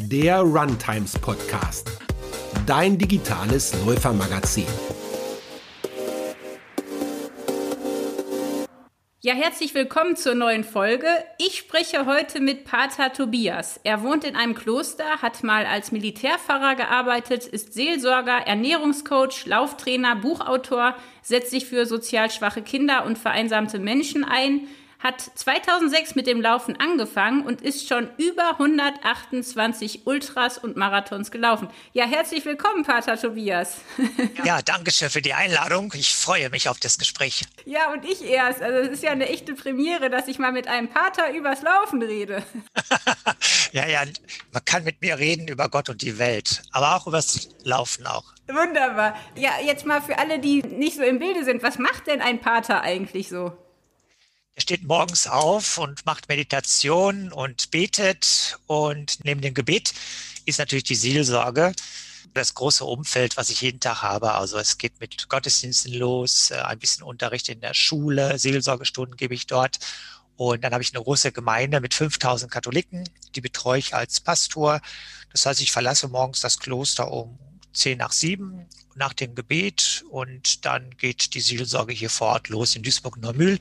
der Runtimes Podcast, dein digitales Läufermagazin. Ja, herzlich willkommen zur neuen Folge. Ich spreche heute mit Pater Tobias. Er wohnt in einem Kloster, hat mal als Militärpfarrer gearbeitet, ist Seelsorger, Ernährungscoach, Lauftrainer, Buchautor, setzt sich für sozial schwache Kinder und vereinsamte Menschen ein, hat 2006 mit dem Laufen angefangen und ist schon über 128 Ultras und Marathons gelaufen. Ja, herzlich willkommen, Pater Tobias. Ja, danke schön für die Einladung. Ich freue mich auf das Gespräch. Ja, und ich erst. Also es ist ja eine echte Premiere, dass ich mal mit einem Pater übers Laufen rede. ja, ja, man kann mit mir reden über Gott und die Welt, aber auch übers Laufen auch. Wunderbar. Ja, jetzt mal für alle, die nicht so im Bilde sind, was macht denn ein Pater eigentlich so? Er steht morgens auf und macht Meditation und betet. Und neben dem Gebet ist natürlich die Seelsorge das große Umfeld, was ich jeden Tag habe. Also es geht mit Gottesdiensten los, äh, ein bisschen Unterricht in der Schule, Seelsorgestunden gebe ich dort. Und dann habe ich eine große Gemeinde mit 5000 Katholiken, die betreue ich als Pastor. Das heißt, ich verlasse morgens das Kloster um 10 nach 7 nach dem Gebet und dann geht die Seelsorge hier vor Ort los in Duisburg-Neumühl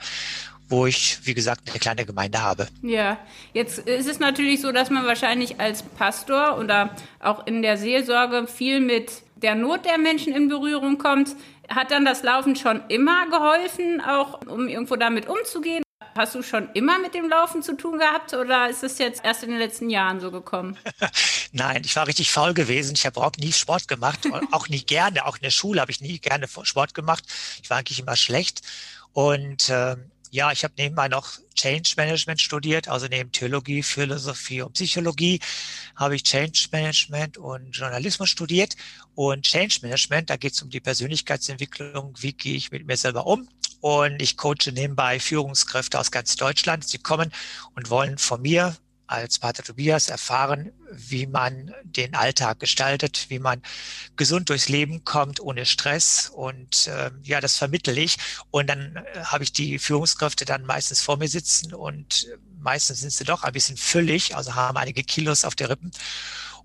wo ich, wie gesagt, eine kleine Gemeinde habe. Ja, jetzt ist es natürlich so, dass man wahrscheinlich als Pastor oder auch in der Seelsorge viel mit der Not der Menschen in Berührung kommt. Hat dann das Laufen schon immer geholfen, auch um irgendwo damit umzugehen? Hast du schon immer mit dem Laufen zu tun gehabt oder ist es jetzt erst in den letzten Jahren so gekommen? Nein, ich war richtig faul gewesen. Ich habe überhaupt nie Sport gemacht, auch nie gerne. Auch in der Schule habe ich nie gerne Sport gemacht. Ich war eigentlich immer schlecht. Und äh, ja, ich habe nebenbei noch Change Management studiert, also neben Theologie, Philosophie und Psychologie habe ich Change Management und Journalismus studiert. Und Change Management, da geht es um die Persönlichkeitsentwicklung, wie gehe ich mit mir selber um. Und ich coache nebenbei Führungskräfte aus ganz Deutschland. Sie kommen und wollen von mir als Pater Tobias erfahren, wie man den Alltag gestaltet, wie man gesund durchs Leben kommt, ohne Stress. Und äh, ja, das vermittel ich. Und dann äh, habe ich die Führungskräfte dann meistens vor mir sitzen und meistens sind sie doch ein bisschen füllig, also haben einige Kilos auf der Rippen.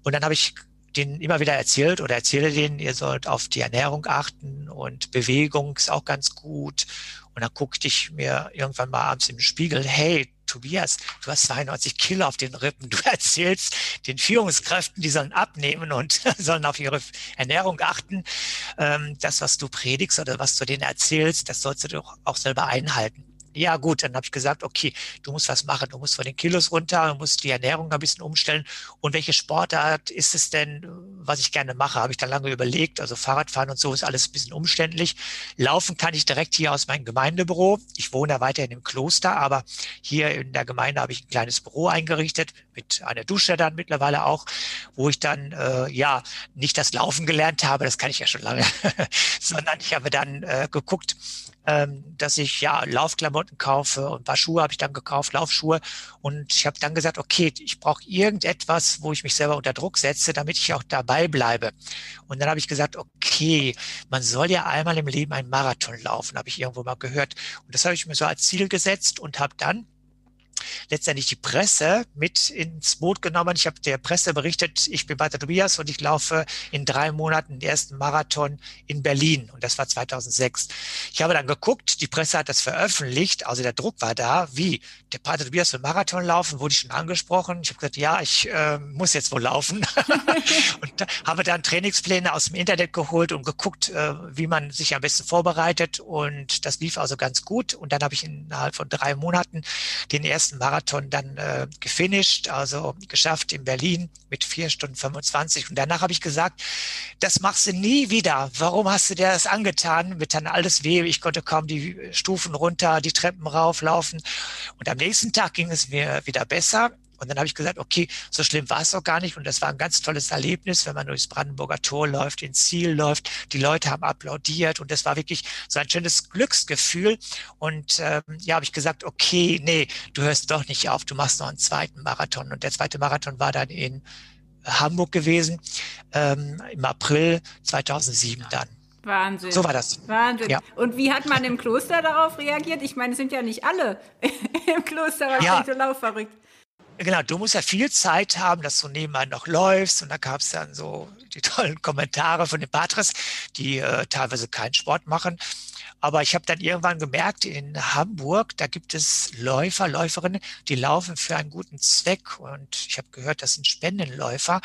Und dann habe ich denen immer wieder erzählt oder erzähle denen, ihr sollt auf die Ernährung achten und Bewegung ist auch ganz gut. Und dann guckte ich mir irgendwann mal abends im Spiegel, hey, Tobias, du hast 92 Kilo auf den Rippen. Du erzählst den Führungskräften, die sollen abnehmen und sollen auf ihre Ernährung achten. Ähm, das, was du predigst oder was du denen erzählst, das sollst du doch auch selber einhalten. Ja gut, dann habe ich gesagt, okay, du musst was machen, du musst von den Kilos runter, du musst die Ernährung ein bisschen umstellen. Und welche Sportart ist es denn, was ich gerne mache? Habe ich dann lange überlegt. Also Fahrradfahren und so ist alles ein bisschen umständlich. Laufen kann ich direkt hier aus meinem Gemeindebüro. Ich wohne ja weiterhin im Kloster, aber hier in der Gemeinde habe ich ein kleines Büro eingerichtet mit einer Dusche dann mittlerweile auch, wo ich dann äh, ja nicht das Laufen gelernt habe, das kann ich ja schon lange, sondern ich habe dann äh, geguckt, ähm, dass ich ja Laufklamotten kaufe und paar Schuhe habe ich dann gekauft, Laufschuhe. Und ich habe dann gesagt, okay, ich brauche irgendetwas, wo ich mich selber unter Druck setze, damit ich auch dabei bleibe. Und dann habe ich gesagt, okay, man soll ja einmal im Leben einen Marathon laufen, habe ich irgendwo mal gehört. Und das habe ich mir so als Ziel gesetzt und habe dann letztendlich die Presse mit ins Boot genommen. Ich habe der Presse berichtet, ich bin Walter Tobias und ich laufe in drei Monaten den ersten Marathon in Berlin. Und das war 2006. Ich habe dann geguckt, die Presse hat das veröffentlicht, also der Druck war da, wie der Pater Tobias will Marathon laufen, wurde ich schon angesprochen. Ich habe gesagt, ja, ich äh, muss jetzt wohl laufen. und habe dann Trainingspläne aus dem Internet geholt und geguckt, äh, wie man sich am besten vorbereitet. Und das lief also ganz gut. Und dann habe ich innerhalb von drei Monaten den ersten ersten Marathon dann äh, gefinisht, also geschafft in Berlin mit vier Stunden 25. Und danach habe ich gesagt, das machst du nie wieder. Warum hast du dir das angetan? Mit dann alles weh. Ich konnte kaum die Stufen runter, die Treppen rauflaufen. Und am nächsten Tag ging es mir wieder besser. Und dann habe ich gesagt, okay, so schlimm war es auch gar nicht. Und das war ein ganz tolles Erlebnis, wenn man durchs Brandenburger Tor läuft, ins Ziel läuft. Die Leute haben applaudiert und das war wirklich so ein schönes Glücksgefühl. Und ähm, ja, habe ich gesagt, okay, nee, du hörst doch nicht auf, du machst noch einen zweiten Marathon. Und der zweite Marathon war dann in Hamburg gewesen, ähm, im April 2007 dann. Wahnsinn. So war das. Wahnsinn. Ja. Und wie hat man im Kloster darauf reagiert? Ich meine, es sind ja nicht alle im Kloster wahrscheinlich ja. so laufverrückt. Genau, du musst ja viel Zeit haben, dass du nebenbei noch läufst. Und da gab es dann so die tollen Kommentare von den Patres, die äh, teilweise keinen Sport machen. Aber ich habe dann irgendwann gemerkt, in Hamburg, da gibt es Läufer, Läuferinnen, die laufen für einen guten Zweck. Und ich habe gehört, das sind Spendenläufer.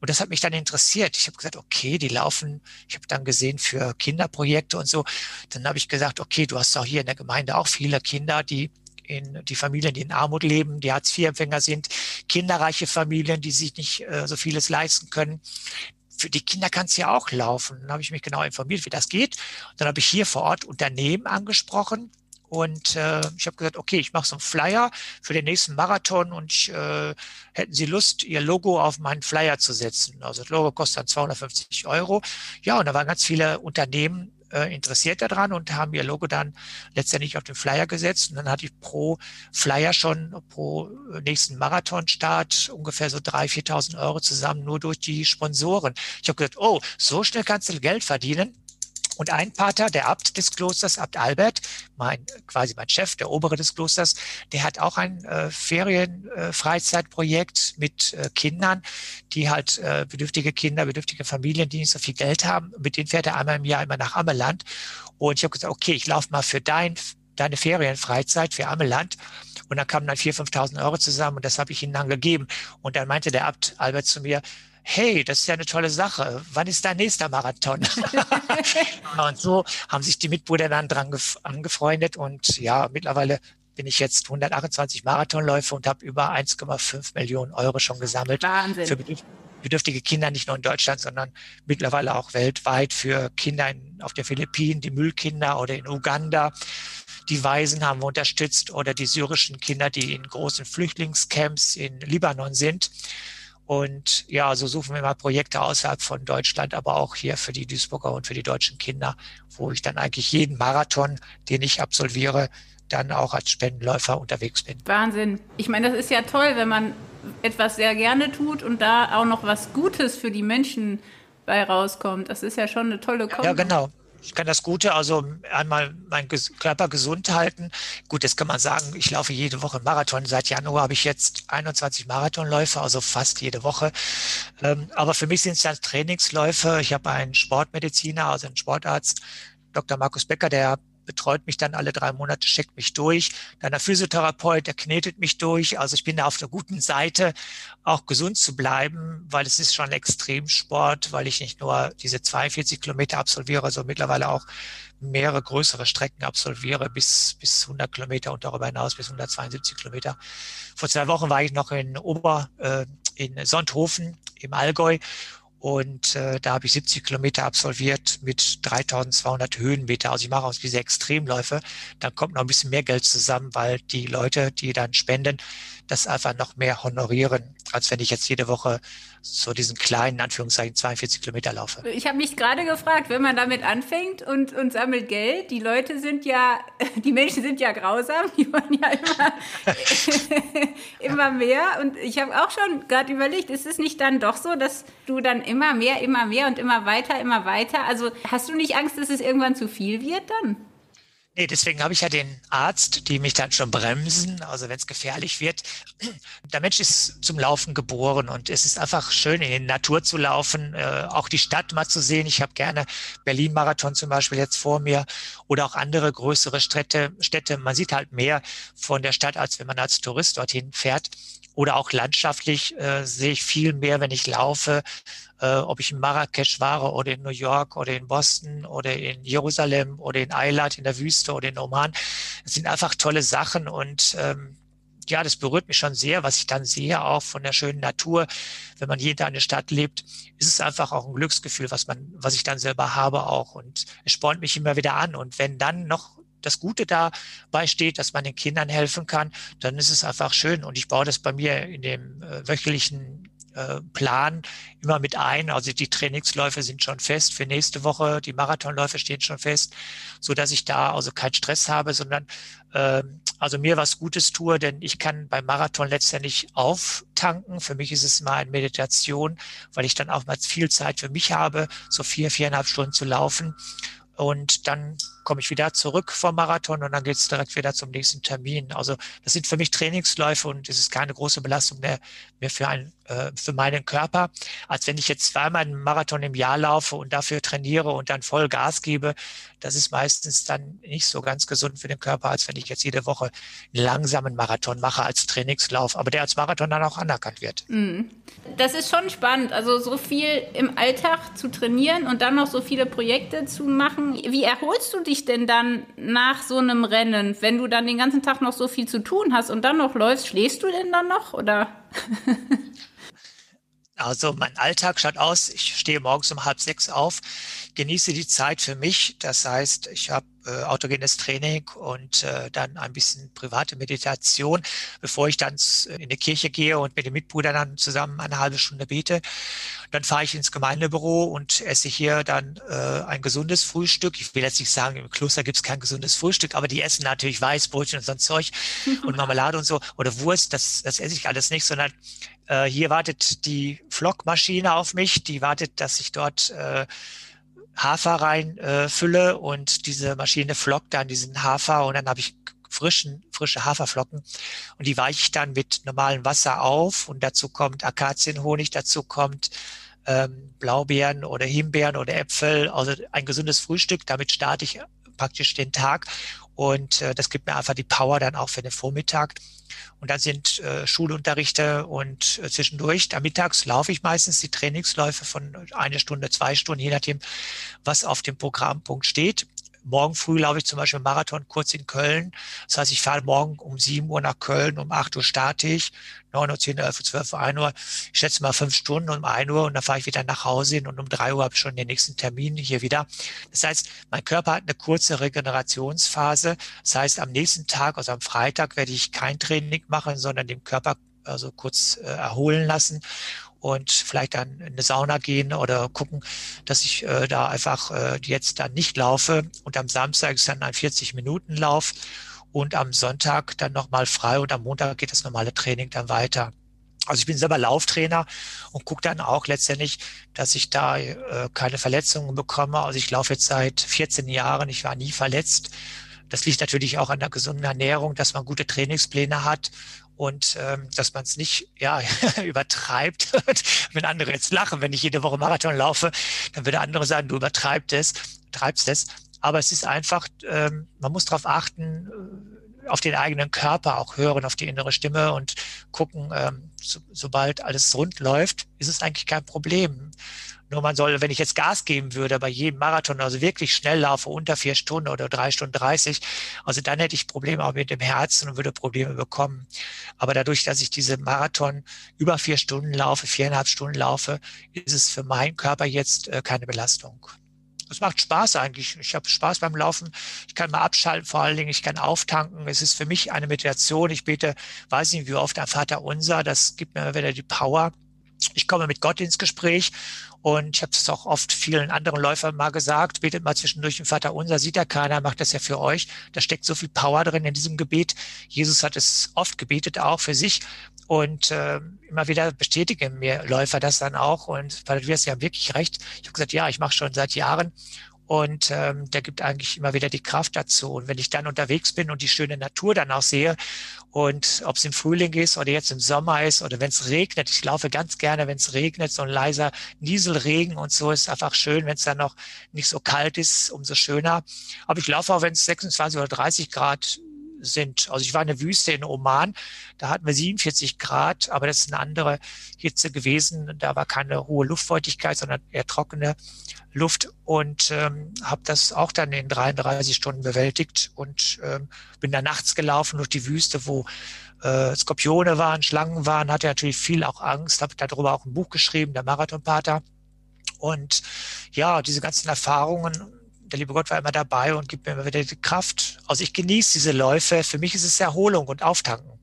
Und das hat mich dann interessiert. Ich habe gesagt, okay, die laufen, ich habe dann gesehen für Kinderprojekte und so. Dann habe ich gesagt, okay, du hast auch hier in der Gemeinde auch viele Kinder, die in die Familien, die in Armut leben, die Hartz-IV-Empfänger sind, kinderreiche Familien, die sich nicht äh, so vieles leisten können für die Kinder kann es ja auch laufen. Dann habe ich mich genau informiert, wie das geht. Dann habe ich hier vor Ort Unternehmen angesprochen und äh, ich habe gesagt, okay, ich mache so einen Flyer für den nächsten Marathon und ich, äh, hätten Sie Lust, Ihr Logo auf meinen Flyer zu setzen. Also das Logo kostet dann 250 Euro. Ja, und da waren ganz viele Unternehmen äh, interessiert daran und haben ihr Logo dann letztendlich auf den Flyer gesetzt. Und dann hatte ich pro Flyer schon pro nächsten Marathonstart ungefähr so 3.000, 4.000 Euro zusammen nur durch die Sponsoren. Ich habe gesagt, oh, so schnell kannst du Geld verdienen. Und ein Pater, der Abt des Klosters, Abt Albert, mein, quasi mein Chef, der Obere des Klosters, der hat auch ein äh, Ferienfreizeitprojekt äh, mit äh, Kindern, die halt äh, bedürftige Kinder, bedürftige Familien, die nicht so viel Geld haben. Mit denen fährt er einmal im Jahr immer nach Ammeland. Und ich habe gesagt, okay, ich laufe mal für dein, deine Ferienfreizeit für Ammeland. Und dann kamen dann 4.000, 5.000 Euro zusammen und das habe ich ihnen dann gegeben. Und dann meinte der Abt Albert zu mir, hey, das ist ja eine tolle Sache. Wann ist dein nächster Marathon? und so haben sich die Mitbrüder dann dran angefreundet und ja, mittlerweile bin ich jetzt 128 Marathonläufe und habe über 1,5 Millionen Euro schon gesammelt. Wahnsinn. Für bedürftige Kinder, nicht nur in Deutschland, sondern mittlerweile auch weltweit für Kinder in, auf den Philippinen, die Müllkinder oder in Uganda. Die Waisen haben wir unterstützt oder die syrischen Kinder, die in großen Flüchtlingscamps in Libanon sind. Und ja, so suchen wir mal Projekte außerhalb von Deutschland, aber auch hier für die Duisburger und für die deutschen Kinder, wo ich dann eigentlich jeden Marathon, den ich absolviere, dann auch als Spendenläufer unterwegs bin. Wahnsinn. Ich meine, das ist ja toll, wenn man etwas sehr gerne tut und da auch noch was Gutes für die Menschen bei rauskommt. Das ist ja schon eine tolle Kombi. Ja, genau ich kann das Gute, also einmal meinen Körper gesund halten. Gut, jetzt kann man sagen, ich laufe jede Woche Marathon. Seit Januar habe ich jetzt 21 Marathonläufe, also fast jede Woche. Ähm, aber für mich sind es dann Trainingsläufe. Ich habe einen Sportmediziner, also einen Sportarzt, Dr. Markus Becker, der betreut mich dann alle drei Monate, checkt mich durch. Dann der Physiotherapeut, der knetet mich durch. Also ich bin da auf der guten Seite, auch gesund zu bleiben, weil es ist schon Extremsport, weil ich nicht nur diese 42 Kilometer absolviere, sondern mittlerweile auch mehrere größere Strecken absolviere, bis, bis 100 Kilometer und darüber hinaus bis 172 Kilometer. Vor zwei Wochen war ich noch in Ober, äh, in Sonthofen im Allgäu und äh, da habe ich 70 Kilometer absolviert mit 3200 Höhenmeter. Also ich mache auch diese Extremläufe. Dann kommt noch ein bisschen mehr Geld zusammen, weil die Leute, die dann spenden, das einfach noch mehr honorieren, als wenn ich jetzt jede Woche so diesen kleinen, Anführungszeichen, 42 Kilometer laufe. Ich habe mich gerade gefragt, wenn man damit anfängt und, und sammelt Geld, die Leute sind ja, die Menschen sind ja grausam, die wollen ja immer, immer mehr. Und ich habe auch schon gerade überlegt, ist es nicht dann doch so, dass du dann immer mehr, immer mehr und immer weiter, immer weiter, also hast du nicht Angst, dass es irgendwann zu viel wird dann? Nee, deswegen habe ich ja den Arzt, die mich dann schon bremsen, also wenn es gefährlich wird. Der Mensch ist zum Laufen geboren und es ist einfach schön, in die Natur zu laufen, äh, auch die Stadt mal zu sehen. Ich habe gerne Berlin-Marathon zum Beispiel jetzt vor mir oder auch andere größere Städte. Städte. Man sieht halt mehr von der Stadt, als wenn man als Tourist dorthin fährt oder auch landschaftlich äh, sehe ich viel mehr, wenn ich laufe, äh, ob ich in Marrakesch war oder in New York oder in Boston oder in Jerusalem oder in Eilat in der Wüste oder in Oman. Es sind einfach tolle Sachen und ähm, ja, das berührt mich schon sehr, was ich dann sehe, auch von der schönen Natur. Wenn man hier in einer Stadt lebt, ist es einfach auch ein Glücksgefühl, was man, was ich dann selber habe auch. Und es spornt mich immer wieder an. Und wenn dann noch das Gute dabei steht, dass man den Kindern helfen kann, dann ist es einfach schön. Und ich baue das bei mir in dem äh, wöchentlichen äh, Plan immer mit ein. Also die Trainingsläufe sind schon fest für nächste Woche, die Marathonläufe stehen schon fest, so dass ich da also keinen Stress habe, sondern äh, also mir was Gutes tue, denn ich kann beim Marathon letztendlich auftanken. Für mich ist es immer eine Meditation, weil ich dann auch mal viel Zeit für mich habe, so vier, viereinhalb Stunden zu laufen. Und dann komme ich wieder zurück vom Marathon und dann geht es direkt wieder zum nächsten Termin. Also das sind für mich Trainingsläufe und es ist keine große Belastung mehr, mehr für, ein, äh, für meinen Körper, als wenn ich jetzt zweimal einen Marathon im Jahr laufe und dafür trainiere und dann voll Gas gebe. Das ist meistens dann nicht so ganz gesund für den Körper, als wenn ich jetzt jede Woche einen langsamen Marathon mache als Trainingslauf, aber der als Marathon dann auch anerkannt wird. Mhm. Das ist schon spannend, also so viel im Alltag zu trainieren und dann noch so viele Projekte zu machen. Wie erholst du dich denn dann nach so einem Rennen, wenn du dann den ganzen Tag noch so viel zu tun hast und dann noch läufst? Schläfst du denn dann noch oder? Also mein Alltag schaut aus, ich stehe morgens um halb sechs auf, genieße die Zeit für mich. Das heißt, ich habe äh, autogenes Training und äh, dann ein bisschen private Meditation, bevor ich dann in die Kirche gehe und mit den Mitbrüdern dann zusammen eine halbe Stunde bete. Dann fahre ich ins Gemeindebüro und esse hier dann äh, ein gesundes Frühstück. Ich will jetzt nicht sagen, im Kloster gibt es kein gesundes Frühstück, aber die essen natürlich Weißbrötchen und sonst Zeug und Marmelade und so oder Wurst, das, das esse ich alles nicht, sondern äh, hier wartet die Flockmaschine auf mich, die wartet, dass ich dort äh, Hafer reinfülle äh, und diese Maschine flockt dann diesen Hafer und dann habe ich frischen, frische Haferflocken und die weiche ich dann mit normalem Wasser auf und dazu kommt Akazienhonig, dazu kommt ähm, Blaubeeren oder Himbeeren oder Äpfel, also ein gesundes Frühstück. Damit starte ich praktisch den Tag und äh, das gibt mir einfach die Power dann auch für den Vormittag. Und dann sind äh, Schulunterrichte und äh, zwischendurch, da mittags laufe ich meistens die Trainingsläufe von eine Stunde, zwei Stunden, je nachdem, was auf dem Programmpunkt steht. Morgen früh laufe ich zum Beispiel Marathon kurz in Köln. Das heißt, ich fahre morgen um 7 Uhr nach Köln, um 8 Uhr starte ich, 9 Uhr, 10 Uhr, 11 Uhr, 12 Uhr, 1 Uhr. Ich schätze mal fünf Stunden um 1 Uhr und dann fahre ich wieder nach Hause hin und um 3 Uhr habe ich schon den nächsten Termin hier wieder. Das heißt, mein Körper hat eine kurze Regenerationsphase. Das heißt, am nächsten Tag, also am Freitag, werde ich kein Training machen, sondern dem Körper also kurz äh, erholen lassen und vielleicht dann in eine Sauna gehen oder gucken, dass ich äh, da einfach äh, jetzt dann nicht laufe. Und am Samstag ist dann ein 40-Minuten-Lauf und am Sonntag dann nochmal frei und am Montag geht das normale Training dann weiter. Also ich bin selber Lauftrainer und gucke dann auch letztendlich, dass ich da äh, keine Verletzungen bekomme. Also ich laufe jetzt seit 14 Jahren, ich war nie verletzt. Das liegt natürlich auch an der gesunden Ernährung, dass man gute Trainingspläne hat und ähm, dass man es nicht ja, übertreibt. wenn andere jetzt lachen, wenn ich jede Woche Marathon laufe, dann würde andere sagen, du übertreibst es, treibst es. Aber es ist einfach, ähm, man muss darauf achten, äh, auf den eigenen Körper auch hören, auf die innere Stimme und gucken, ähm, so, sobald alles rund läuft, ist es eigentlich kein Problem. Nur man soll, wenn ich jetzt Gas geben würde bei jedem Marathon, also wirklich schnell laufe, unter vier Stunden oder drei Stunden dreißig, also dann hätte ich Probleme auch mit dem Herzen und würde Probleme bekommen. Aber dadurch, dass ich diese Marathon über vier Stunden laufe, viereinhalb Stunden laufe, ist es für meinen Körper jetzt äh, keine Belastung. Es macht Spaß eigentlich. Ich habe Spaß beim Laufen. Ich kann mal abschalten, vor allen Dingen. Ich kann auftanken. Es ist für mich eine Meditation. Ich bete, weiß nicht wie oft, ein Vater unser. Das gibt mir wieder die Power. Ich komme mit Gott ins Gespräch und ich habe es auch oft vielen anderen Läufern mal gesagt, betet mal zwischendurch den Vater unser, sieht ja keiner, macht das ja für euch. Da steckt so viel Power drin in diesem Gebet. Jesus hat es oft gebetet, auch für sich. Und äh, immer wieder bestätigen mir Läufer das dann auch. Und weil du hast ja wirklich recht. Ich habe gesagt, ja, ich mache schon seit Jahren und ähm, der gibt eigentlich immer wieder die Kraft dazu. Und wenn ich dann unterwegs bin und die schöne Natur dann auch sehe und ob es im Frühling ist oder jetzt im Sommer ist oder wenn es regnet, ich laufe ganz gerne, wenn es regnet, so ein leiser Nieselregen und so ist einfach schön, wenn es dann noch nicht so kalt ist, umso schöner. Aber ich laufe auch, wenn es 26 oder 30 Grad sind. Also ich war in der Wüste in Oman, da hatten wir 47 Grad, aber das ist eine andere Hitze gewesen. Da war keine hohe Luftfeuchtigkeit, sondern eher trockene Luft und ähm, habe das auch dann in 33 Stunden bewältigt und ähm, bin da nachts gelaufen durch die Wüste, wo äh, Skorpione waren, Schlangen waren, hatte natürlich viel auch Angst, habe darüber auch ein Buch geschrieben, der Marathonpater. Und ja, diese ganzen Erfahrungen der liebe Gott war immer dabei und gibt mir immer wieder die Kraft. Also ich genieße diese Läufe. Für mich ist es Erholung und Auftanken.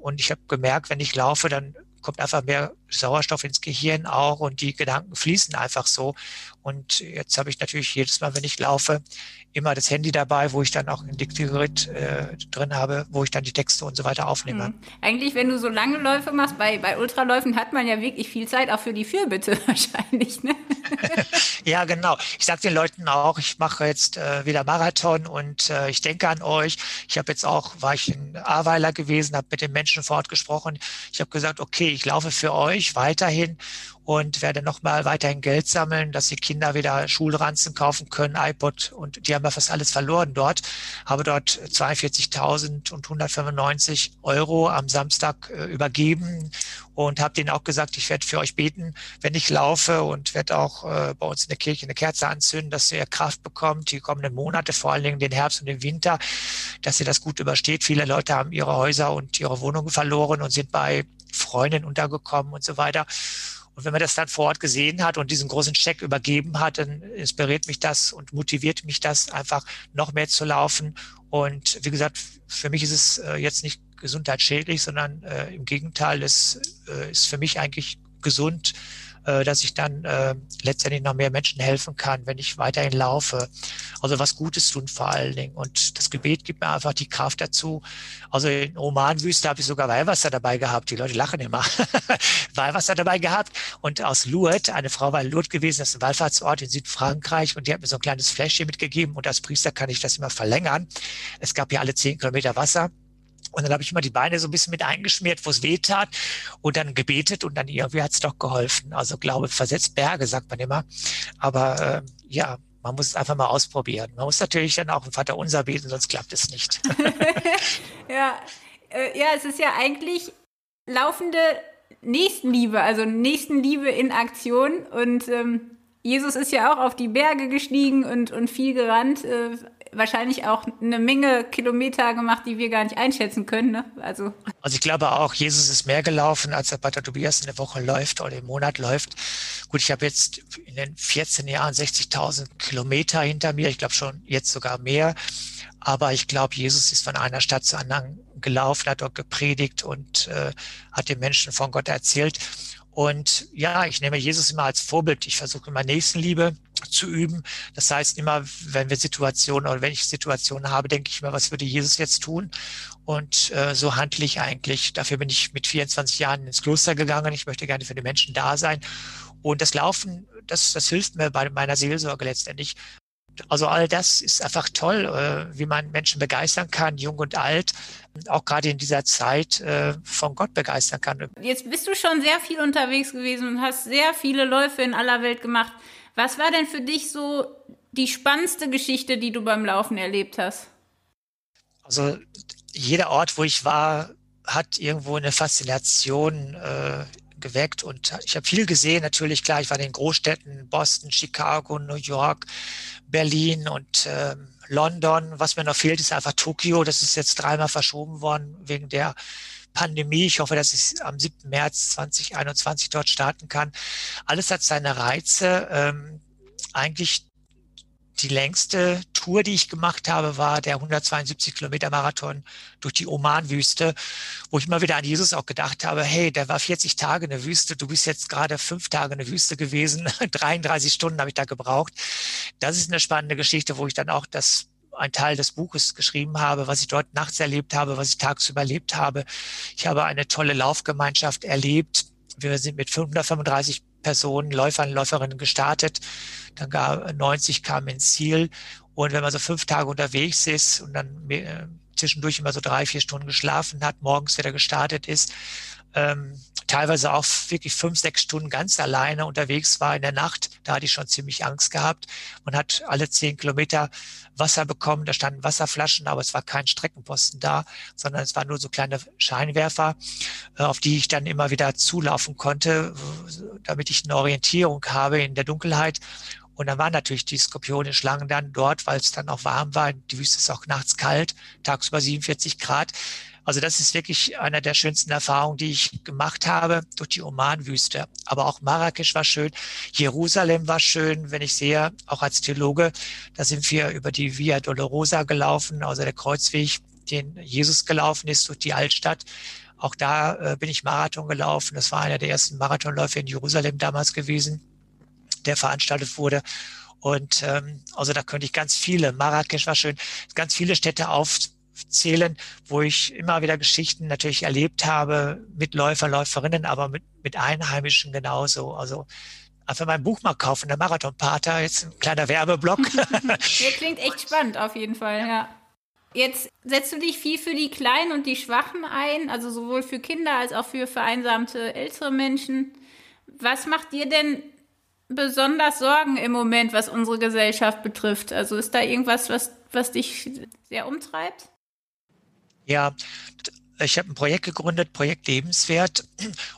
Und ich habe gemerkt, wenn ich laufe, dann kommt einfach mehr Sauerstoff ins Gehirn auch und die Gedanken fließen einfach so. Und jetzt habe ich natürlich jedes Mal, wenn ich laufe, immer das Handy dabei, wo ich dann auch ein Diktiergerät äh, drin habe, wo ich dann die Texte und so weiter aufnehme. Hm. Eigentlich, wenn du so lange Läufe machst, bei, bei Ultraläufen hat man ja wirklich viel Zeit auch für die Fürbitte wahrscheinlich. Ne? ja, genau. Ich sage den Leuten auch, ich mache jetzt äh, wieder Marathon und äh, ich denke an euch. Ich habe jetzt auch, war ich in Ahrweiler gewesen, habe mit den Menschen vor Ort gesprochen. Ich habe gesagt, okay, ich laufe für euch weiterhin und werde nochmal weiterhin Geld sammeln, dass die Kinder wieder Schulranzen kaufen können, iPod und die haben ja fast alles verloren dort. Habe dort 42.000 und 195 Euro am Samstag äh, übergeben und habe denen auch gesagt, ich werde für euch beten, wenn ich laufe und werde auch äh, bei uns in der Kirche eine Kerze anzünden, dass ihr Kraft bekommt, die kommenden Monate, vor allen Dingen den Herbst und den Winter, dass ihr das gut übersteht. Viele Leute haben ihre Häuser und ihre Wohnungen verloren und sind bei Freunden untergekommen und so weiter. Und wenn man das dann vor Ort gesehen hat und diesen großen Check übergeben hat, dann inspiriert mich das und motiviert mich das einfach noch mehr zu laufen. Und wie gesagt, für mich ist es äh, jetzt nicht gesundheitsschädlich, sondern äh, im Gegenteil, es äh, ist für mich eigentlich gesund, dass ich dann äh, letztendlich noch mehr Menschen helfen kann, wenn ich weiterhin laufe. Also was Gutes tun vor allen Dingen. Und das Gebet gibt mir einfach die Kraft dazu. Also in Omanwüste habe ich sogar Weihwasser dabei gehabt. Die Leute lachen immer. Weihwasser dabei gehabt. Und aus Lourdes, eine Frau war in Lourdes gewesen, das ist ein Wallfahrtsort in Südfrankreich. Und die hat mir so ein kleines Fläschchen mitgegeben. Und als Priester kann ich das immer verlängern. Es gab ja alle zehn Kilometer Wasser. Und dann habe ich immer die Beine so ein bisschen mit eingeschmiert, wo es weh tat und dann gebetet und dann irgendwie hat es doch geholfen. Also glaube, versetzt Berge, sagt man immer. Aber äh, ja, man muss es einfach mal ausprobieren. Man muss natürlich dann auch im Vater unser beten, sonst klappt es nicht. ja, äh, ja, es ist ja eigentlich laufende Nächstenliebe, also Nächstenliebe in Aktion. Und ähm, Jesus ist ja auch auf die Berge gestiegen und, und viel gerannt. Äh, wahrscheinlich auch eine Menge Kilometer gemacht, die wir gar nicht einschätzen können. Ne? Also. also ich glaube auch, Jesus ist mehr gelaufen, als der Pater Tobias in der Woche läuft oder im Monat läuft. Gut, ich habe jetzt in den 14 Jahren 60.000 Kilometer hinter mir. Ich glaube schon jetzt sogar mehr. Aber ich glaube, Jesus ist von einer Stadt zur anderen gelaufen, hat dort gepredigt und äh, hat den Menschen von Gott erzählt. Und ja, ich nehme Jesus immer als Vorbild. Ich versuche immer Nächstenliebe zu üben. Das heißt immer, wenn wir Situationen oder wenn ich Situationen habe, denke ich mir, was würde Jesus jetzt tun? Und äh, so handle ich eigentlich. Dafür bin ich mit 24 Jahren ins Kloster gegangen. Ich möchte gerne für die Menschen da sein. Und das Laufen, das, das hilft mir bei meiner Seelsorge letztendlich. Also all das ist einfach toll, äh, wie man Menschen begeistern kann, jung und alt, auch gerade in dieser Zeit äh, von Gott begeistern kann. Jetzt bist du schon sehr viel unterwegs gewesen und hast sehr viele Läufe in aller Welt gemacht. Was war denn für dich so die spannendste Geschichte, die du beim Laufen erlebt hast? Also jeder Ort, wo ich war, hat irgendwo eine Faszination äh, geweckt und ich habe viel gesehen. Natürlich, klar, ich war in den Großstädten, Boston, Chicago, New York, Berlin und äh, London. Was mir noch fehlt, ist einfach Tokio. Das ist jetzt dreimal verschoben worden wegen der Pandemie. Ich hoffe, dass ich am 7. März 2021 dort starten kann. Alles hat seine Reize. Ähm, eigentlich die längste Tour, die ich gemacht habe, war der 172 Kilometer Marathon durch die Oman-Wüste, wo ich immer wieder an Jesus auch gedacht habe, hey, der war 40 Tage in der Wüste, du bist jetzt gerade fünf Tage in der Wüste gewesen, 33 Stunden habe ich da gebraucht. Das ist eine spannende Geschichte, wo ich dann auch das ein Teil des Buches geschrieben habe, was ich dort nachts erlebt habe, was ich tagsüber erlebt habe. Ich habe eine tolle Laufgemeinschaft erlebt. Wir sind mit 535 Personen, Läufern, Läuferinnen gestartet. Dann gar 90 kamen ins Ziel. Und wenn man so fünf Tage unterwegs ist und dann äh, zwischendurch immer so drei, vier Stunden geschlafen hat, morgens wieder gestartet ist, ähm, teilweise auch wirklich fünf, sechs Stunden ganz alleine unterwegs war in der Nacht. Da hatte ich schon ziemlich Angst gehabt. Man hat alle zehn Kilometer Wasser bekommen. Da standen Wasserflaschen, aber es war kein Streckenposten da, sondern es waren nur so kleine Scheinwerfer, äh, auf die ich dann immer wieder zulaufen konnte, damit ich eine Orientierung habe in der Dunkelheit. Und dann waren natürlich die Skorpione, Schlangen dann dort, weil es dann auch warm war. Die Wüste ist auch nachts kalt, tagsüber 47 Grad. Also das ist wirklich einer der schönsten Erfahrungen, die ich gemacht habe durch die Omanwüste. Aber auch Marrakesch war schön, Jerusalem war schön, wenn ich sehe, auch als Theologe, da sind wir über die Via Dolorosa gelaufen, also der Kreuzweg, den Jesus gelaufen ist durch die Altstadt. Auch da äh, bin ich Marathon gelaufen. Das war einer der ersten Marathonläufe in Jerusalem damals gewesen, der veranstaltet wurde. Und ähm, also da könnte ich ganz viele, Marrakesch war schön, ganz viele Städte aufzählen, wo ich immer wieder Geschichten natürlich erlebt habe mit Läufer, Läuferinnen, aber mit, mit Einheimischen genauso. Also einfach mein Buch mal kaufen, der Marathonpater, jetzt ein kleiner Werbeblock. ja, klingt echt spannend auf jeden Fall, ja. Jetzt setzt du dich viel für die Kleinen und die Schwachen ein, also sowohl für Kinder als auch für vereinsamte ältere Menschen. Was macht dir denn besonders Sorgen im Moment, was unsere Gesellschaft betrifft? Also ist da irgendwas, was, was dich sehr umtreibt? Ja, ich habe ein Projekt gegründet, Projekt Lebenswert.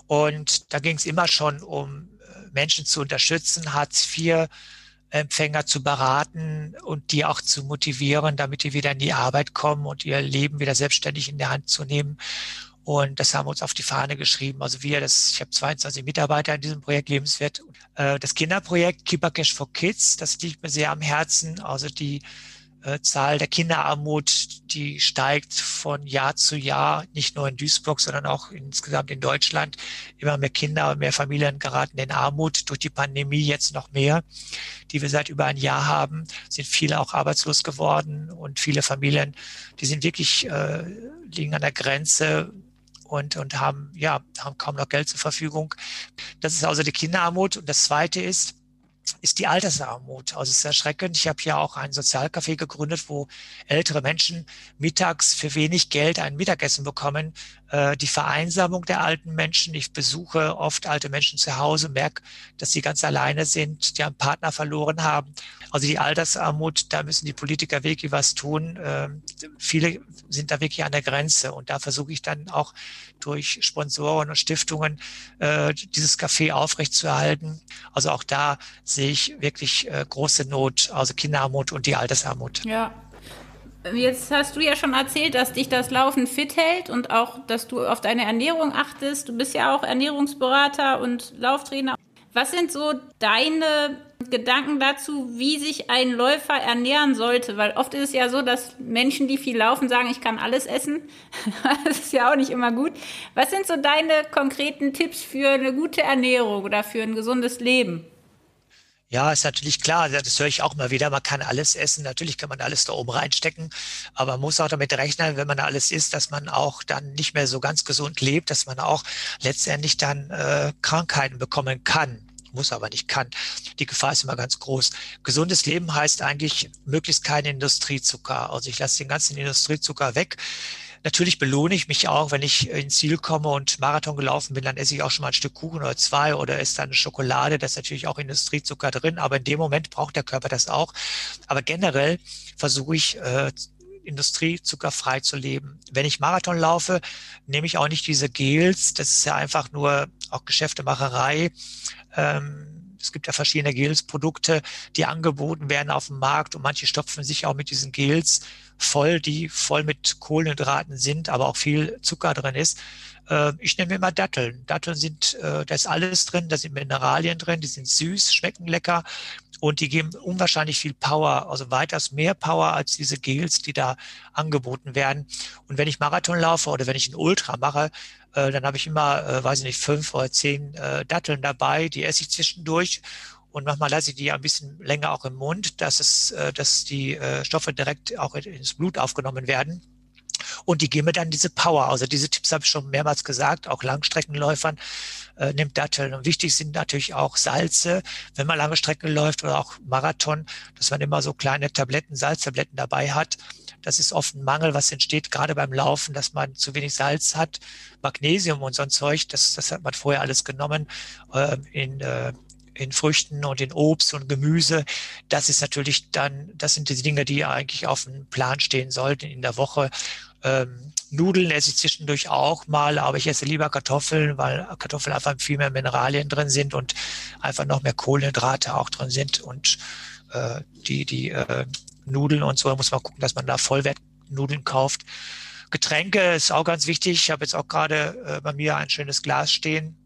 Und da ging es immer schon um äh, Menschen zu unterstützen, Hartz IV Empfänger zu beraten und die auch zu motivieren, damit die wieder in die Arbeit kommen und ihr Leben wieder selbstständig in der Hand zu nehmen. Und das haben wir uns auf die Fahne geschrieben. Also wir, das, ich habe 22 Mitarbeiter in diesem Projekt Lebenswert. Äh, das Kinderprojekt Keeper Cash for Kids, das liegt mir sehr am Herzen. Also die äh, Zahl der Kinderarmut, die steigt von Jahr zu Jahr, nicht nur in Duisburg, sondern auch insgesamt in Deutschland. Immer mehr Kinder und mehr Familien geraten in Armut. Durch die Pandemie jetzt noch mehr, die wir seit über ein Jahr haben, sind viele auch arbeitslos geworden und viele Familien, die sind wirklich, äh, liegen an der Grenze, und, und haben, ja, haben kaum noch Geld zur Verfügung. Das ist also die Kinderarmut. Und das zweite ist, ist die Altersarmut. Also es ist erschreckend. Ich habe hier auch ein Sozialcafé gegründet, wo ältere Menschen mittags für wenig Geld ein Mittagessen bekommen. Äh, die Vereinsamung der alten Menschen. Ich besuche oft alte Menschen zu Hause, merke, dass sie ganz alleine sind, die einen Partner verloren haben. Also die Altersarmut, da müssen die Politiker wirklich was tun. Ähm, viele sind da wirklich an der Grenze und da versuche ich dann auch durch Sponsoren und Stiftungen äh, dieses Café aufrechtzuerhalten. Also auch da sehe ich wirklich äh, große Not, also Kinderarmut und die Altersarmut. Ja. Jetzt hast du ja schon erzählt, dass dich das Laufen fit hält und auch, dass du auf deine Ernährung achtest. Du bist ja auch Ernährungsberater und Lauftrainer. Was sind so deine Gedanken dazu, wie sich ein Läufer ernähren sollte? Weil oft ist es ja so, dass Menschen, die viel laufen, sagen, ich kann alles essen. das ist ja auch nicht immer gut. Was sind so deine konkreten Tipps für eine gute Ernährung oder für ein gesundes Leben? Ja, ist natürlich klar, das höre ich auch mal wieder, man kann alles essen, natürlich kann man alles da oben reinstecken, aber man muss auch damit rechnen, wenn man alles isst, dass man auch dann nicht mehr so ganz gesund lebt, dass man auch letztendlich dann äh, Krankheiten bekommen kann muss aber nicht kann. Die Gefahr ist immer ganz groß. Gesundes Leben heißt eigentlich möglichst keinen Industriezucker. Also ich lasse den ganzen Industriezucker weg. Natürlich belohne ich mich auch, wenn ich ins Ziel komme und Marathon gelaufen bin, dann esse ich auch schon mal ein Stück Kuchen oder zwei oder esse dann Schokolade. Da ist natürlich auch Industriezucker drin, aber in dem Moment braucht der Körper das auch. Aber generell versuche ich, äh, industriezuckerfrei zu leben. Wenn ich Marathon laufe, nehme ich auch nicht diese Gels. Das ist ja einfach nur auch Geschäftemacherei. Ähm, es gibt ja verschiedene Gels-Produkte, die angeboten werden auf dem Markt und manche stopfen sich auch mit diesen Gels voll, die voll mit Kohlenhydraten sind, aber auch viel Zucker drin ist. Äh, ich nehme immer Datteln. Datteln sind, äh, da ist alles drin, da sind Mineralien drin, die sind süß, schmecken lecker und die geben unwahrscheinlich viel Power, also weitaus mehr Power als diese Gels, die da angeboten werden. Und wenn ich Marathon laufe oder wenn ich einen Ultra mache, äh, dann habe ich immer, äh, weiß ich nicht, fünf oder zehn äh, Datteln dabei, die esse ich zwischendurch. Und manchmal lasse ich die ein bisschen länger auch im Mund, dass es, äh, dass die äh, Stoffe direkt auch ins Blut aufgenommen werden. Und die geben mir dann diese Power. Also diese Tipps habe ich schon mehrmals gesagt, auch Langstreckenläufern äh, nimmt Datteln. Und wichtig sind natürlich auch Salze, wenn man lange Strecken läuft oder auch Marathon, dass man immer so kleine Tabletten, Salztabletten dabei hat. Das ist oft ein Mangel, was entsteht gerade beim Laufen, dass man zu wenig Salz hat, Magnesium und so ein Zeug. Das, das hat man vorher alles genommen äh, in äh, in Früchten und in Obst und Gemüse. Das ist natürlich dann, das sind die Dinge, die eigentlich auf dem Plan stehen sollten in der Woche. Ähm, Nudeln esse ich zwischendurch auch mal, aber ich esse lieber Kartoffeln, weil Kartoffeln einfach viel mehr Mineralien drin sind und einfach noch mehr Kohlenhydrate auch drin sind. Und äh, die, die äh, Nudeln und so, da muss man gucken, dass man da Vollwertnudeln kauft. Getränke ist auch ganz wichtig. Ich habe jetzt auch gerade äh, bei mir ein schönes Glas stehen.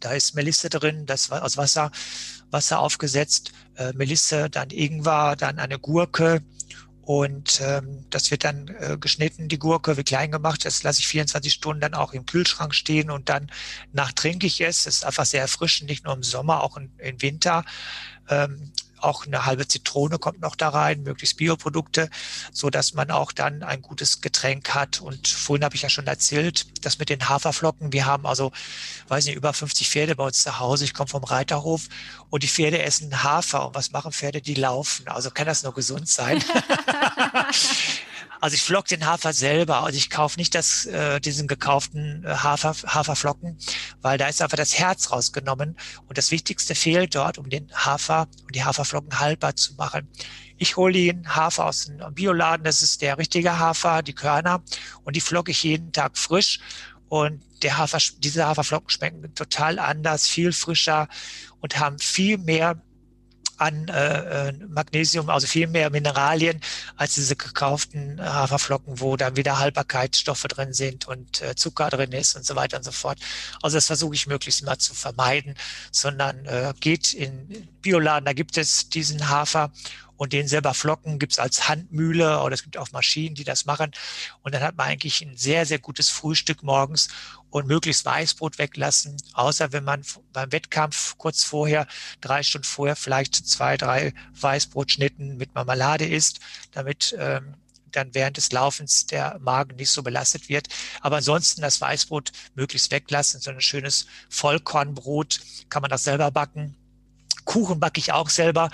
Da ist Melisse drin, das war aus Wasser, Wasser aufgesetzt. Äh, Melisse, dann Ingwer, dann eine Gurke, Und ähm, das wird dann äh, geschnitten, die Gurke wird klein gemacht. Das lasse ich 24 Stunden dann auch im Kühlschrank stehen und dann nach trinke ich es. Das ist einfach sehr erfrischend, nicht nur im Sommer, auch im Winter. Ähm, auch eine halbe Zitrone kommt noch da rein, möglichst Bioprodukte, so dass man auch dann ein gutes Getränk hat. Und vorhin habe ich ja schon erzählt, das mit den Haferflocken. Wir haben also, weiß nicht, über 50 Pferde bei uns zu Hause. Ich komme vom Reiterhof und die Pferde essen Hafer. Und was machen Pferde? Die laufen. Also kann das nur gesund sein. Also ich flock den Hafer selber. Also ich kaufe nicht das, äh, diesen gekauften äh, Hafer, Haferflocken, weil da ist einfach das Herz rausgenommen. Und das Wichtigste fehlt dort, um den Hafer und die Haferflocken haltbar zu machen. Ich hole den Hafer aus dem Bioladen, das ist der richtige Hafer, die Körner, und die flocke ich jeden Tag frisch. Und der Hafer, diese Haferflocken schmecken total anders, viel frischer und haben viel mehr an äh, äh, Magnesium, also viel mehr Mineralien als diese gekauften Haferflocken, wo dann wieder Haltbarkeitsstoffe drin sind und äh, Zucker drin ist und so weiter und so fort. Also das versuche ich möglichst mal zu vermeiden, sondern äh, geht in Bioladen, da gibt es diesen Hafer und den selber flocken gibt's als Handmühle oder es gibt auch Maschinen, die das machen. Und dann hat man eigentlich ein sehr, sehr gutes Frühstück morgens und möglichst Weißbrot weglassen, außer wenn man beim Wettkampf kurz vorher, drei Stunden vorher vielleicht zwei, drei Weißbrotschnitten mit Marmelade isst, damit ähm, dann während des Laufens der Magen nicht so belastet wird. Aber ansonsten das Weißbrot möglichst weglassen. So ein schönes Vollkornbrot kann man das selber backen. Kuchen backe ich auch selber.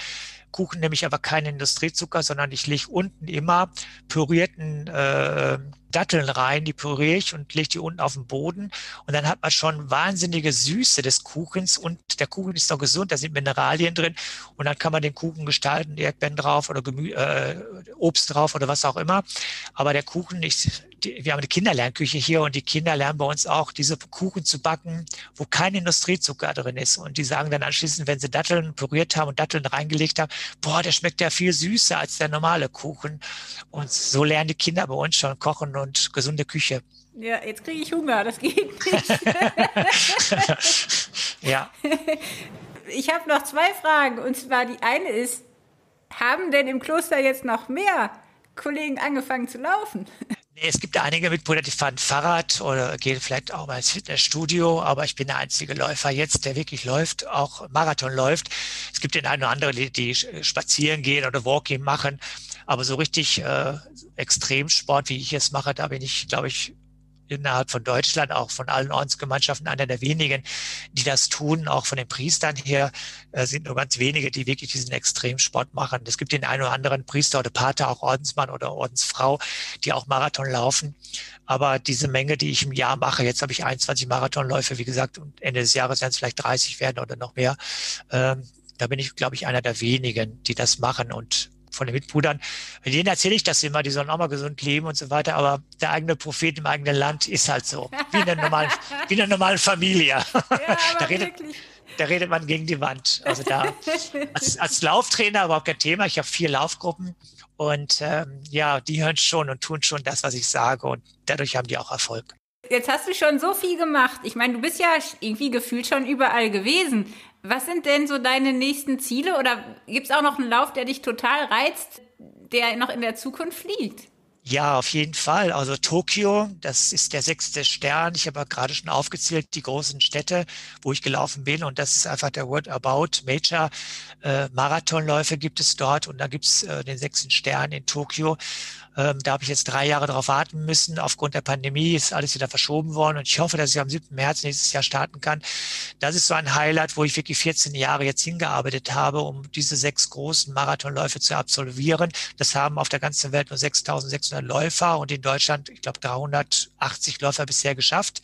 Kuchen nehme ich aber keinen Industriezucker, sondern ich lege unten immer pürierten äh, Datteln rein, die püriere ich und lege die unten auf den Boden. Und dann hat man schon wahnsinnige Süße des Kuchens und der Kuchen ist noch gesund, da sind Mineralien drin. Und dann kann man den Kuchen gestalten, Erdbeeren drauf oder Gemü äh, Obst drauf oder was auch immer. Aber der Kuchen, ich, die, wir haben eine Kinderlernküche hier und die Kinder lernen bei uns auch, diese Kuchen zu backen, wo kein Industriezucker drin ist. Und die sagen dann anschließend, wenn sie Datteln püriert haben und Datteln reingelegt haben, boah, der schmeckt ja viel süßer als der normale Kuchen. Und so lernen die Kinder bei uns schon kochen und gesunde Küche. Ja, jetzt kriege ich Hunger, das geht nicht. ja. Ich habe noch zwei Fragen. Und zwar die eine ist, haben denn im Kloster jetzt noch mehr Kollegen angefangen zu laufen? Nee, es gibt einige Mitbrüder, die fahren Fahrrad oder gehen vielleicht auch mal ins Fitnessstudio, aber ich bin der einzige Läufer jetzt, der wirklich läuft, auch Marathon läuft. Es gibt den einen oder anderen, die, die spazieren gehen oder Walking machen, aber so richtig äh, Extremsport, wie ich es mache, da bin ich, glaube ich, innerhalb von Deutschland, auch von allen Ordensgemeinschaften, einer der wenigen, die das tun. Auch von den Priestern her äh, sind nur ganz wenige, die wirklich diesen Extremsport machen. Es gibt den einen oder anderen Priester oder Pater, auch Ordensmann oder Ordensfrau, die auch Marathon laufen. Aber diese Menge, die ich im Jahr mache, jetzt habe ich 21 Marathonläufe, wie gesagt, und Ende des Jahres werden es vielleicht 30 werden oder noch mehr. Ähm, da bin ich, glaube ich, einer der wenigen, die das machen und von den Mitbrüdern. Denen erzähle ich das immer, die sollen auch mal gesund leben und so weiter, aber der eigene Prophet im eigenen Land ist halt so, wie in einer normalen, wie in einer normalen Familie. Ja, da, redet, da redet man gegen die Wand. Also da als, als Lauftrainer überhaupt kein Thema. Ich habe vier Laufgruppen und ähm, ja, die hören schon und tun schon das, was ich sage und dadurch haben die auch Erfolg. Jetzt hast du schon so viel gemacht. Ich meine, du bist ja irgendwie gefühlt schon überall gewesen. Was sind denn so deine nächsten Ziele oder gibt es auch noch einen Lauf, der dich total reizt, der noch in der Zukunft liegt? Ja, auf jeden Fall. Also Tokio, das ist der sechste Stern. Ich habe gerade schon aufgezählt, die großen Städte, wo ich gelaufen bin. Und das ist einfach der World About Major äh, Marathonläufe gibt es dort. Und da gibt es äh, den sechsten Stern in Tokio. Ähm, da habe ich jetzt drei Jahre darauf warten müssen. Aufgrund der Pandemie ist alles wieder verschoben worden und ich hoffe, dass ich am 7. März nächstes Jahr starten kann. Das ist so ein Highlight, wo ich wirklich 14 Jahre jetzt hingearbeitet habe, um diese sechs großen Marathonläufe zu absolvieren. Das haben auf der ganzen Welt nur 6.600 Läufer und in Deutschland, ich glaube, 380 Läufer bisher geschafft.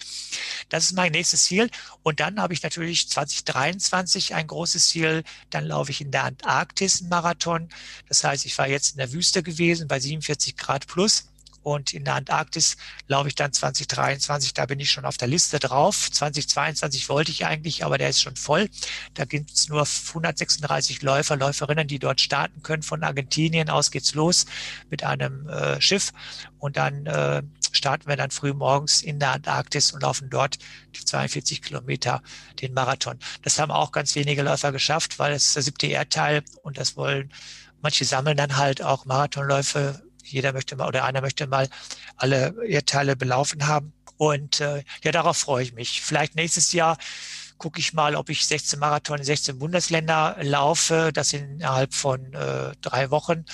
Das ist mein nächstes Ziel. Und dann habe ich natürlich 2023 ein großes Ziel. Dann laufe ich in der Antarktis einen Marathon. Das heißt, ich war jetzt in der Wüste gewesen bei 47 Grad Grad plus. Und in der Antarktis laufe ich dann 2023, da bin ich schon auf der Liste drauf. 2022 wollte ich eigentlich, aber der ist schon voll. Da gibt es nur 136 Läufer, Läuferinnen, die dort starten können. Von Argentinien aus geht's los mit einem äh, Schiff. Und dann äh, starten wir dann früh morgens in der Antarktis und laufen dort die 42 Kilometer den Marathon. Das haben auch ganz wenige Läufer geschafft, weil es der siebte Erdteil und das wollen Manche sammeln dann halt auch Marathonläufe. Jeder möchte mal oder einer möchte mal alle Erdteile belaufen haben. Und äh, ja, darauf freue ich mich. Vielleicht nächstes Jahr gucke ich mal, ob ich 16 Marathon in 16 Bundesländer laufe. Das innerhalb von äh, drei Wochen.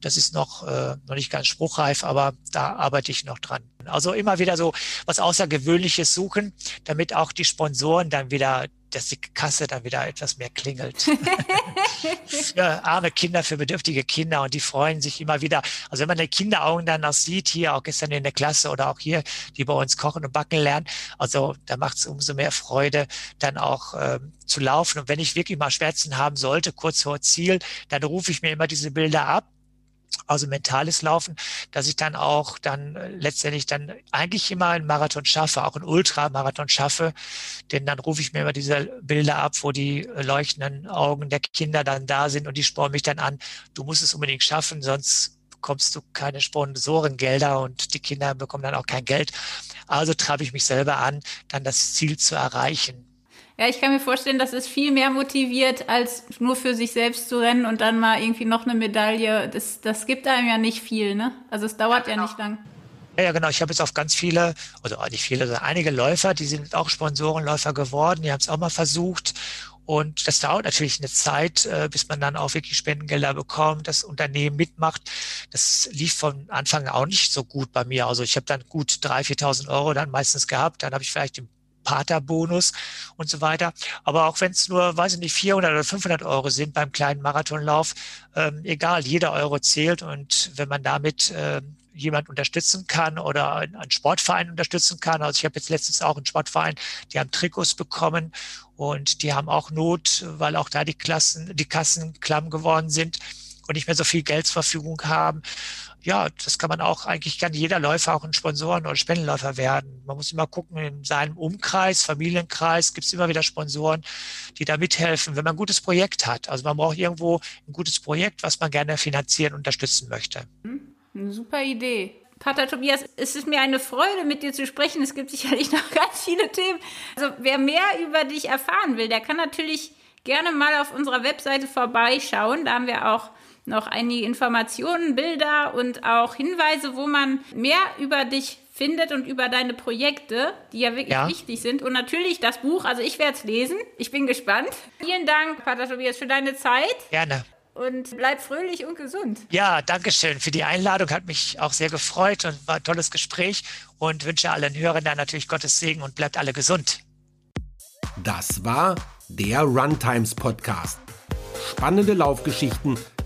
Das ist noch, äh, noch nicht ganz spruchreif, aber da arbeite ich noch dran. Also immer wieder so was Außergewöhnliches suchen, damit auch die Sponsoren dann wieder dass die Kasse dann wieder etwas mehr klingelt. für arme Kinder, für bedürftige Kinder und die freuen sich immer wieder. Also wenn man die Kinderaugen dann noch sieht, hier auch gestern in der Klasse oder auch hier, die bei uns kochen und backen lernen, also da macht es umso mehr Freude, dann auch ähm, zu laufen. Und wenn ich wirklich mal Schmerzen haben sollte, kurz vor Ziel, dann rufe ich mir immer diese Bilder ab also mentales Laufen, dass ich dann auch dann äh, letztendlich dann eigentlich immer einen Marathon schaffe, auch einen Ultramarathon schaffe, denn dann rufe ich mir immer diese Bilder ab, wo die äh, leuchtenden Augen der Kinder dann da sind und die spornen mich dann an, du musst es unbedingt schaffen, sonst bekommst du keine Sponsorengelder und die Kinder bekommen dann auch kein Geld. Also treibe ich mich selber an, dann das Ziel zu erreichen. Ja, ich kann mir vorstellen, dass es viel mehr motiviert, als nur für sich selbst zu rennen und dann mal irgendwie noch eine Medaille. Das, das gibt einem ja nicht viel, ne? Also es dauert ja, genau. ja nicht lang. Ja, ja, genau. Ich habe jetzt auf ganz viele, also nicht viele, sondern einige Läufer, die sind auch Sponsorenläufer geworden, die haben es auch mal versucht. Und das dauert natürlich eine Zeit, äh, bis man dann auch wirklich Spendengelder bekommt, das Unternehmen mitmacht. Das lief von Anfang auch nicht so gut bei mir. Also ich habe dann gut 3.000, 4.000 Euro dann meistens gehabt. Dann habe ich vielleicht den Paterbonus und so weiter. Aber auch wenn es nur, weiß ich nicht, 400 oder 500 Euro sind beim kleinen Marathonlauf, ähm, egal, jeder Euro zählt. Und wenn man damit ähm, jemand unterstützen kann oder einen Sportverein unterstützen kann. Also ich habe jetzt letztens auch einen Sportverein, die haben Trikots bekommen und die haben auch Not, weil auch da die Klassen, die Kassen klamm geworden sind und nicht mehr so viel Geld zur Verfügung haben ja, das kann man auch, eigentlich kann jeder Läufer auch ein Sponsoren- oder Spendenläufer werden. Man muss immer gucken, in seinem Umkreis, Familienkreis gibt es immer wieder Sponsoren, die da mithelfen, wenn man ein gutes Projekt hat. Also man braucht irgendwo ein gutes Projekt, was man gerne finanzieren, unterstützen möchte. Hm, eine super Idee. Pater Tobias, es ist mir eine Freude, mit dir zu sprechen. Es gibt sicherlich noch ganz viele Themen. Also wer mehr über dich erfahren will, der kann natürlich gerne mal auf unserer Webseite vorbeischauen. Da haben wir auch noch einige Informationen, Bilder und auch Hinweise, wo man mehr über dich findet und über deine Projekte, die ja wirklich ja. wichtig sind. Und natürlich das Buch, also ich werde es lesen. Ich bin gespannt. Vielen Dank, Pater Tobias, für deine Zeit. Gerne. Und bleib fröhlich und gesund. Ja, danke schön für die Einladung. Hat mich auch sehr gefreut und war ein tolles Gespräch. Und wünsche allen Hörern da natürlich Gottes Segen und bleibt alle gesund. Das war der Runtimes Podcast. Spannende Laufgeschichten